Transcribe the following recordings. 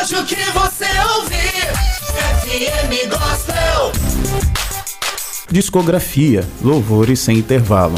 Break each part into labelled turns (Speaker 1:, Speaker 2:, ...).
Speaker 1: rádio que você ouvir. FM Gospel.
Speaker 2: Discografia, louvores sem intervalo.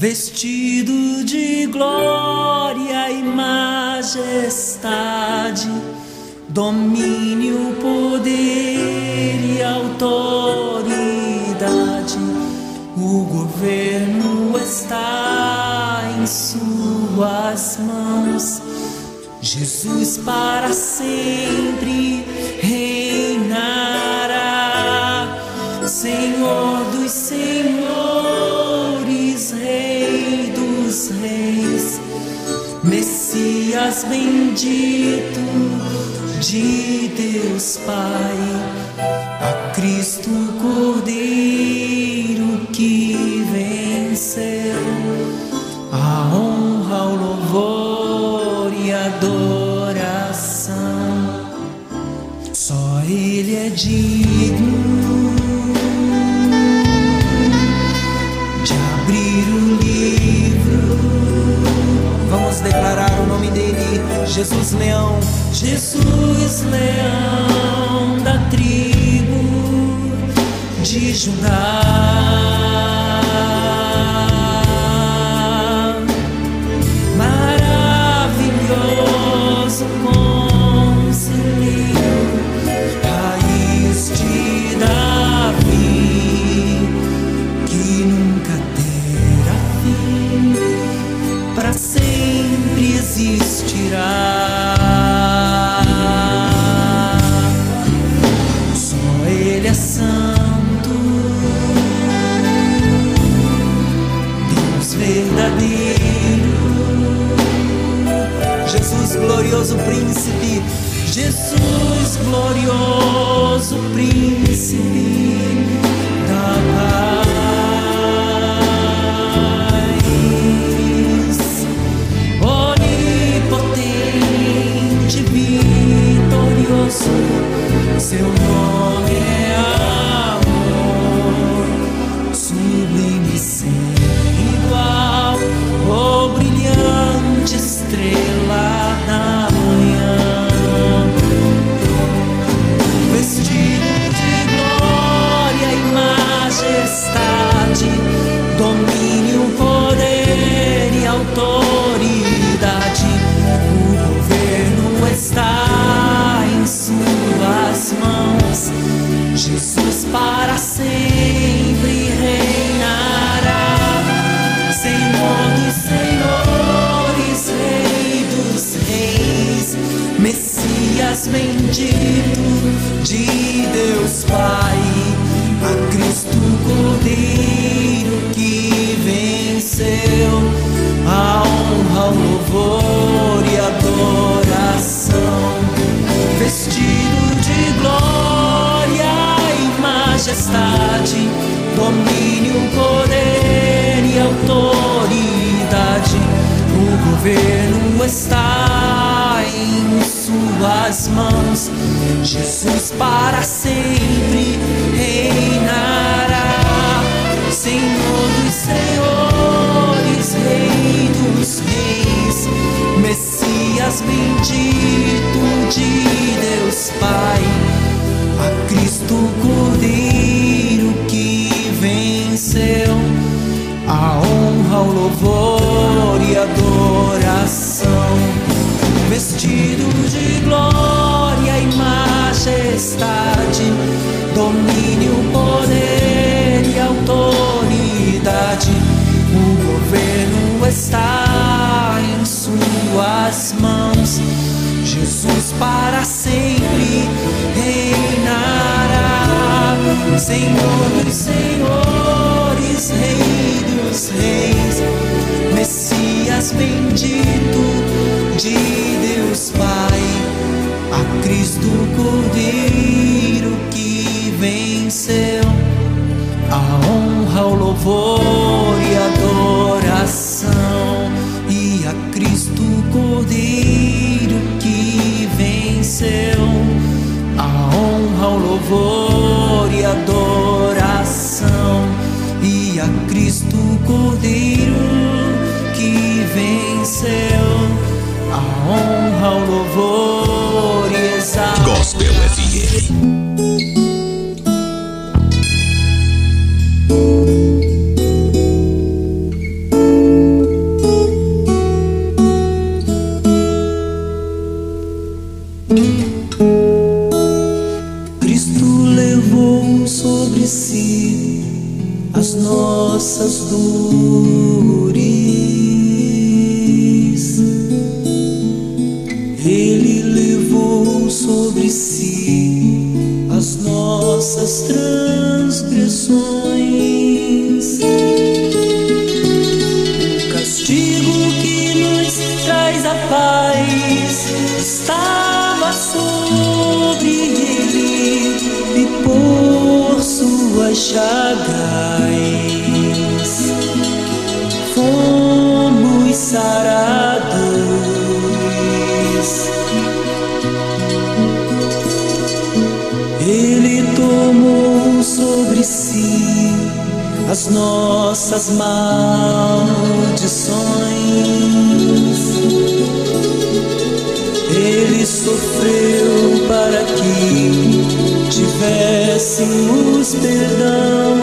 Speaker 3: Vestido de glória e majestade, domínio, poder e autoridade, o governo está em Suas mãos. Jesus para sempre Messias bendito de Deus Pai, a Cristo Cordeiro que venceu, a honra, o louvor e a adoração. Só Ele é digno Jesus Leão, Jesus Leão da tribo de Judá. Pai, a Cristo Cordeiro que venceu, a honra, o louvor e adoração, vestido de glória e majestade, domínio, poder e autoridade. O governo está suas mãos. Jesus para sempre reinará. Senhor dos senhores, tuas mãos. Jesus para sempre reinará, Senhor dos senhores, Rei dos reis, Messias bendito de Deus Pai, a Cristo Cordeiro que venceu a honra, o louvor e a adoração. Cordeiro que venceu. A honra, o louvor e a adoração e a Cristo Cordeiro que venceu. A honra, o louvor nossas dores. Ele levou sobre si as nossas transgressões. O castigo que nos traz a paz estava sobre ele e por suas chagas as nossas maldições. Ele sofreu para que tivéssemos perdão.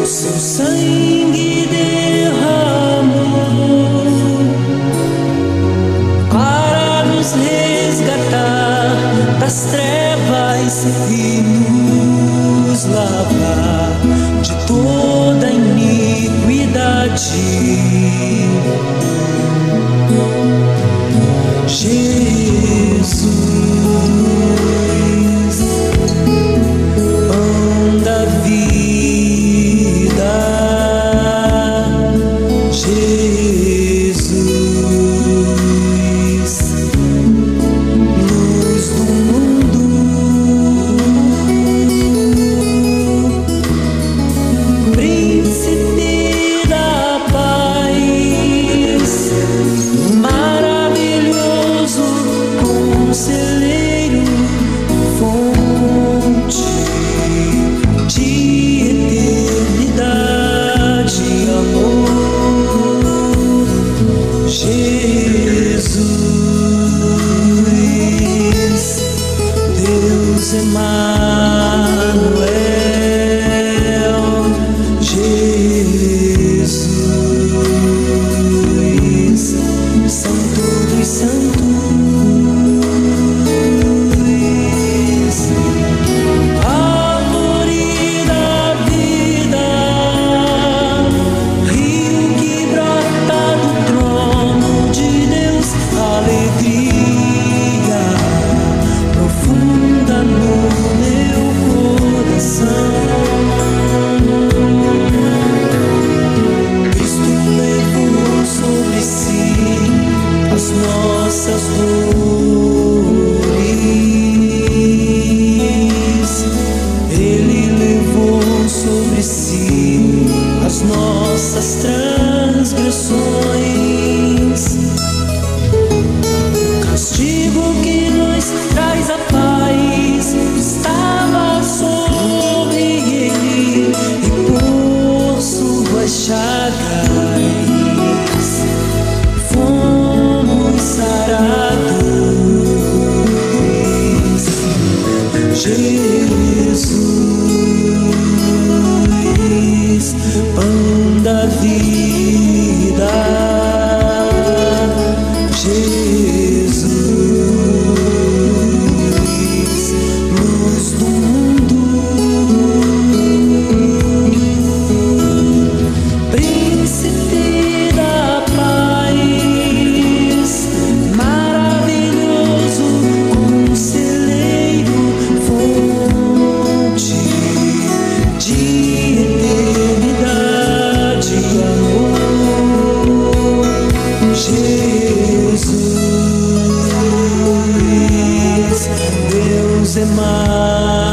Speaker 3: O seu sangue derramou para nos resgatar das trevas e
Speaker 4: nossas. semana.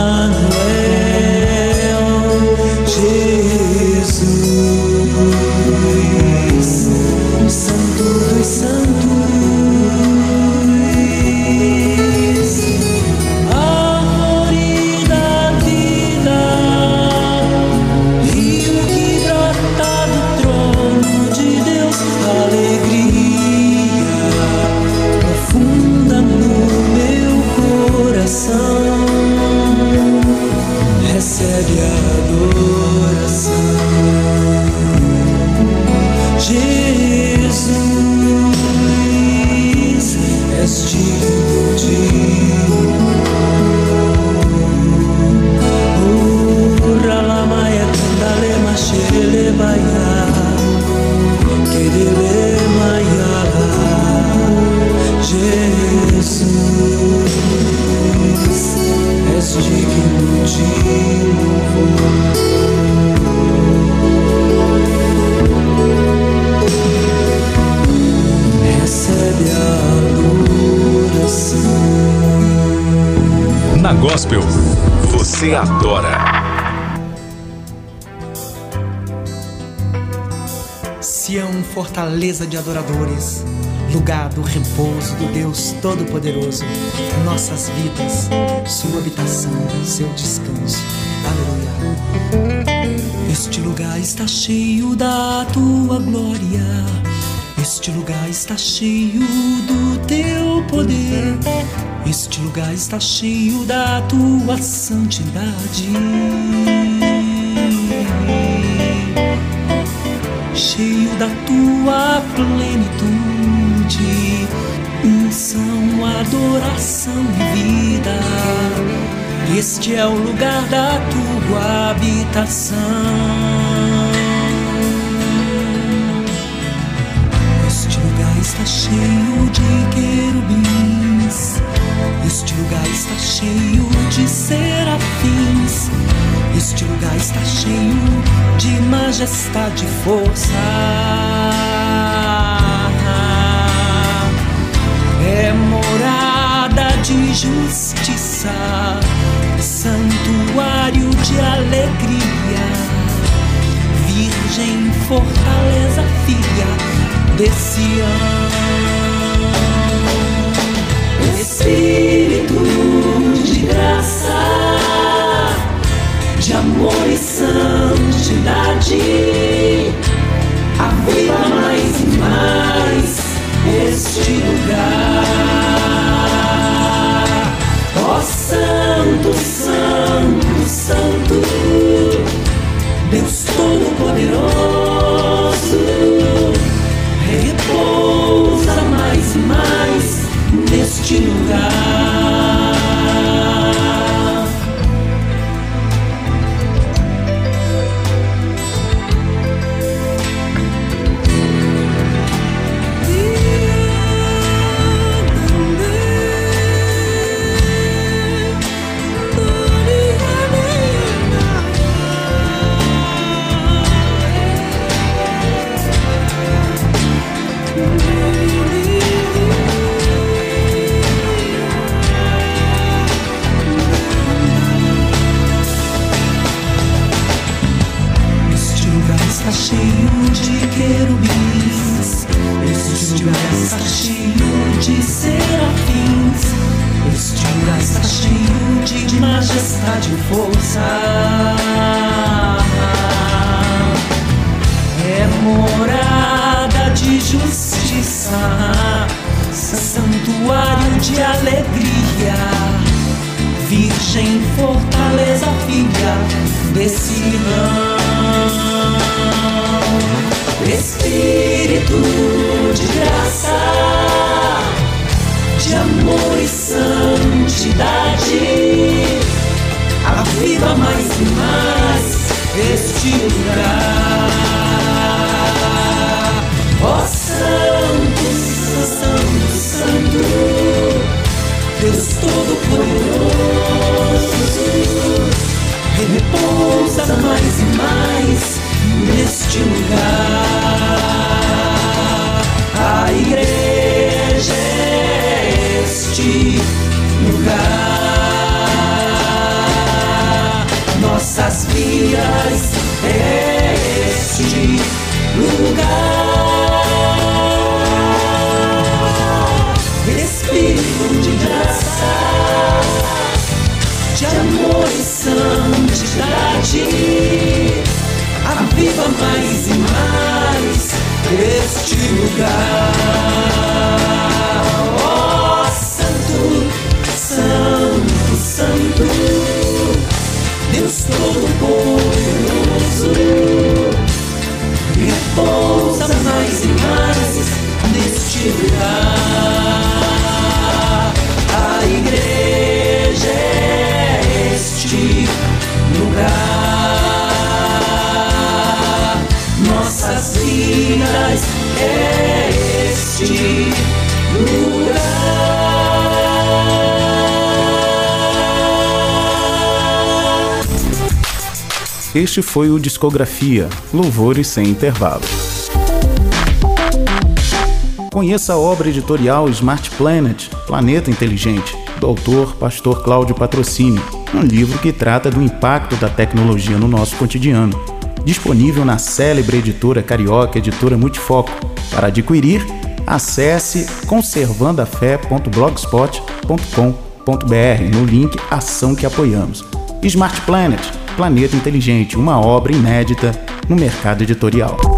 Speaker 4: Digno de louvor Recebe a adoração.
Speaker 5: Na Gospel, você adora.
Speaker 3: Sião, fortaleza de adoradores, lugar do repouso do Deus Todo-Poderoso, nossas vidas, sua habitação, seu descanso. Aleluia. Este lugar está cheio da tua glória. Este lugar está cheio do teu poder. Este lugar está cheio da tua santidade cheio da tua plenitude, unção, adoração e vida. Este é o lugar da tua habitação. Este lugar está cheio de querubins. Este lugar está cheio de serafins. Este lugar está cheio de majestade e força. É morada de justiça, santuário de alegria, virgem, fortaleza, filha de Sião. Espírito de graça de amor e santidade. Aviva mais e mais este lugar. Santo, Santo, Santo, Deus Todo-Poderoso, santuário de alegria. Virgem, fortaleza, filha desse Sião. Espírito de graça, de amor e santidade, aviva mais e mais este lugar. Ó Santo, Santo, Santo, Deus Todo-Poderoso, gente. Aviva mais e mais este lugar. Oh, Santo, Santo, Santo, Deus Todo-Poderoso, repousa mais e mais neste lugar.
Speaker 2: Este foi o Discografia, Louvores sem intervalo. Conheça a obra editorial Smart Planet, Planeta Inteligente, do autor Pastor Cláudio Patrocínio, um livro que trata do impacto da tecnologia no nosso cotidiano. Disponível na célebre editora carioca Editora Multifoco. Para adquirir, acesse conservandafé.blogspot.com.br no link Ação que apoiamos. Smart Planet Planeta Inteligente, uma obra inédita no mercado editorial.